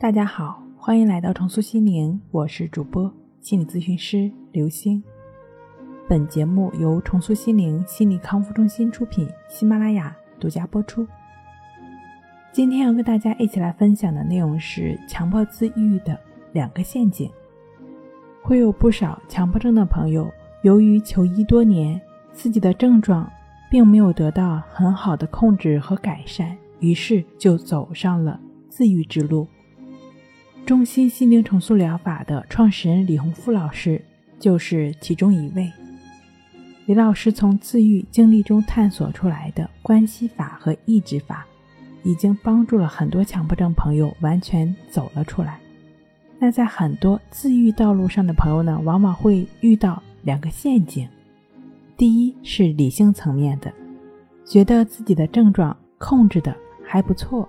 大家好，欢迎来到重塑心灵，我是主播心理咨询师刘星。本节目由重塑心灵心理康复中心出品，喜马拉雅独家播出。今天要跟大家一起来分享的内容是强迫自愈的两个陷阱。会有不少强迫症的朋友，由于求医多年，自己的症状并没有得到很好的控制和改善，于是就走上了自愈之路。中心心灵重塑疗法的创始人李洪富老师就是其中一位。李老师从自愈经历中探索出来的关系法和抑制法，已经帮助了很多强迫症朋友完全走了出来。那在很多自愈道路上的朋友呢，往往会遇到两个陷阱。第一是理性层面的，觉得自己的症状控制的还不错。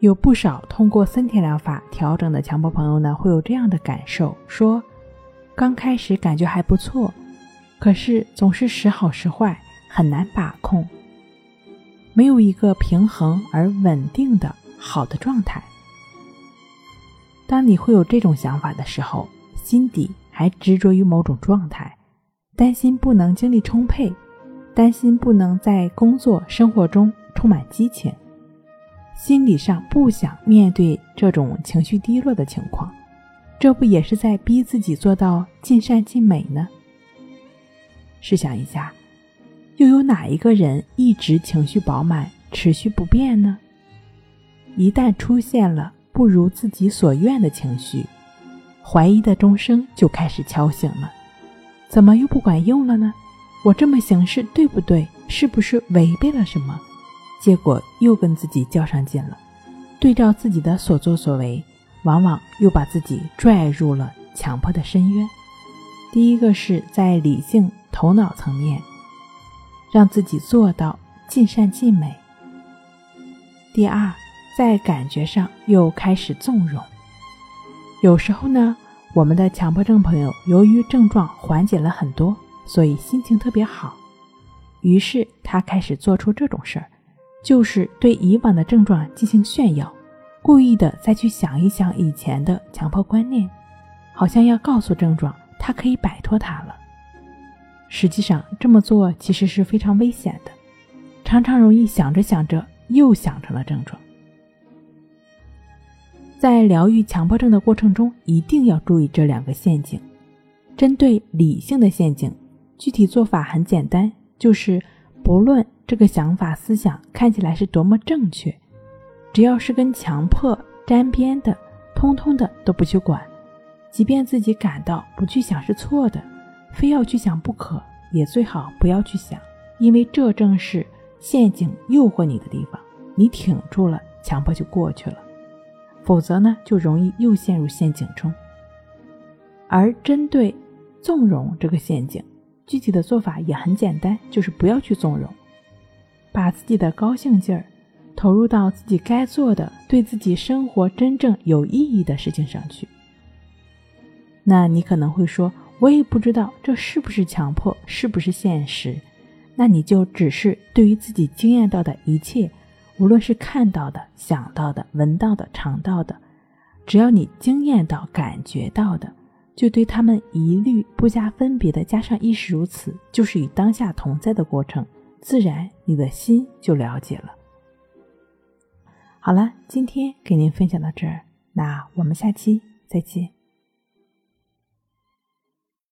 有不少通过森田疗法调整的强迫朋友呢，会有这样的感受：说刚开始感觉还不错，可是总是时好时坏，很难把控，没有一个平衡而稳定的好的状态。当你会有这种想法的时候，心底还执着于某种状态，担心不能精力充沛，担心不能在工作生活中充满激情。心理上不想面对这种情绪低落的情况，这不也是在逼自己做到尽善尽美呢？试想一下，又有哪一个人一直情绪饱满、持续不变呢？一旦出现了不如自己所愿的情绪，怀疑的钟声就开始敲醒了。怎么又不管用了呢？我这么行事对不对？是不是违背了什么？结果又跟自己较上劲了，对照自己的所作所为，往往又把自己拽入了强迫的深渊。第一个是在理性头脑层面，让自己做到尽善尽美；第二，在感觉上又开始纵容。有时候呢，我们的强迫症朋友由于症状缓解了很多，所以心情特别好，于是他开始做出这种事儿。就是对以往的症状进行炫耀，故意的再去想一想以前的强迫观念，好像要告诉症状他可以摆脱它了。实际上这么做其实是非常危险的，常常容易想着想着又想成了症状。在疗愈强迫症的过程中，一定要注意这两个陷阱。针对理性的陷阱，具体做法很简单，就是不论。这个想法思想看起来是多么正确，只要是跟强迫沾边的，通通的都不去管。即便自己感到不去想是错的，非要去想不可，也最好不要去想，因为这正是陷阱诱惑你的地方。你挺住了，强迫就过去了；否则呢，就容易又陷入陷阱中。而针对纵容这个陷阱，具体的做法也很简单，就是不要去纵容。把自己的高兴劲儿投入到自己该做的、对自己生活真正有意义的事情上去。那你可能会说，我也不知道这是不是强迫，是不是现实。那你就只是对于自己经验到的一切，无论是看到的、想到的、闻到的、尝到的，只要你经验到、感觉到的，就对他们一律不加分别的加上亦是如此，就是与当下同在的过程。自然，你的心就了解了。好了，今天给您分享到这儿，那我们下期再见。